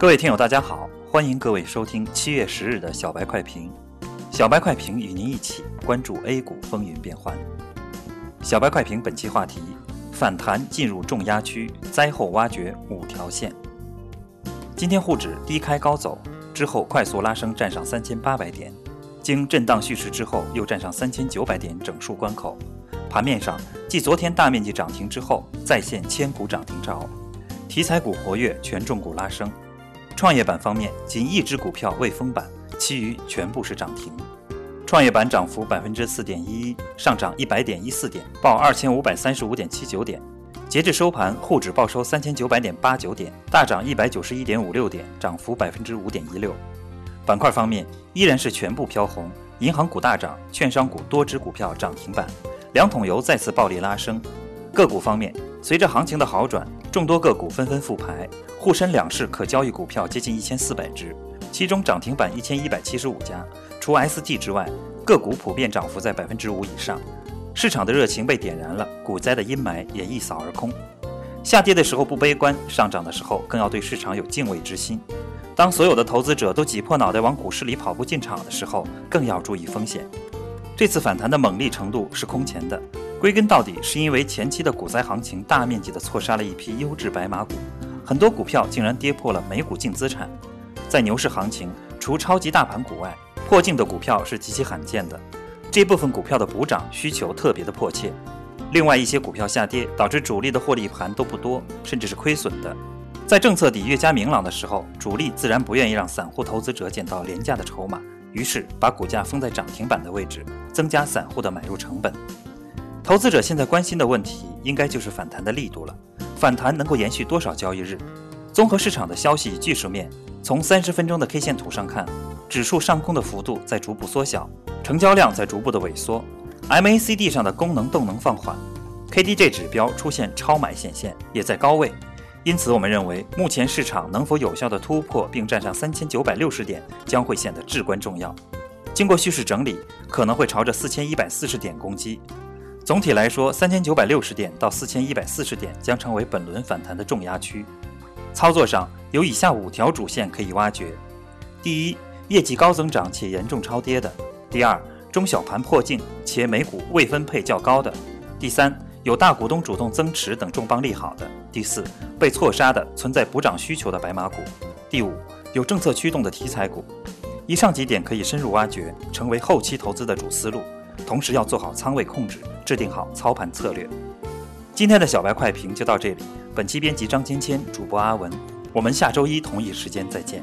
各位听友，大家好，欢迎各位收听七月十日的小白快评。小白快评与您一起关注 A 股风云变幻。小白快评本期话题：反弹进入重压区，灾后挖掘五条线。今天沪指低开高走，之后快速拉升，站上三千八百点，经震荡蓄势之后，又站上三千九百点整数关口。盘面上，继昨天大面积涨停之后，再现千股涨停潮，题材股活跃，权重股拉升。创业板方面，仅一只股票未封板，其余全部是涨停。创业板涨幅百分之四点一一，上涨一百点一四点，报二千五百三十五点七九点。截至收盘，沪指报收三千九百点八九点，大涨一百九十一点五六点，涨幅百分之五点一六。板块方面，依然是全部飘红，银行股大涨，券商股多只股票涨停板。两桶油再次暴力拉升，个股方面，随着行情的好转，众多个股纷纷复牌，沪深两市可交易股票接近一千四百只，其中涨停板一千一百七十五家，除 ST 之外，个股普遍涨幅在百分之五以上。市场的热情被点燃了，股灾的阴霾也一扫而空。下跌的时候不悲观，上涨的时候更要对市场有敬畏之心。当所有的投资者都挤破脑袋往股市里跑步进场的时候，更要注意风险。这次反弹的猛烈程度是空前的，归根到底是因为前期的股灾行情大面积的错杀了一批优质白马股，很多股票竟然跌破了每股净资产。在牛市行情，除超级大盘股外，破净的股票是极其罕见的，这部分股票的补涨需求特别的迫切。另外一些股票下跌，导致主力的获利盘都不多，甚至是亏损的。在政策底越加明朗的时候，主力自然不愿意让散户投资者捡到廉价的筹码。于是把股价封在涨停板的位置，增加散户的买入成本。投资者现在关心的问题，应该就是反弹的力度了。反弹能够延续多少交易日？综合市场的消息技术面，从三十分钟的 K 线图上看，指数上攻的幅度在逐步缩小，成交量在逐步的萎缩，MACD 上的功能动能放缓，KDJ 指标出现超买显现，也在高位。因此，我们认为目前市场能否有效的突破并站上三千九百六十点，将会显得至关重要。经过蓄势整理，可能会朝着四千一百四十点攻击。总体来说，三千九百六十点到四千一百四十点将成为本轮反弹的重压区。操作上有以下五条主线可以挖掘：第一，业绩高增长且严重超跌的；第二，中小盘破净且美股未分配较高的；第三，有大股东主动增持等重磅利好的。第四，被错杀的存在补涨需求的白马股；第五，有政策驱动的题材股。以上几点可以深入挖掘，成为后期投资的主思路。同时要做好仓位控制，制定好操盘策略。今天的小白快评就到这里。本期编辑张芊芊，主播阿文。我们下周一同一时间再见。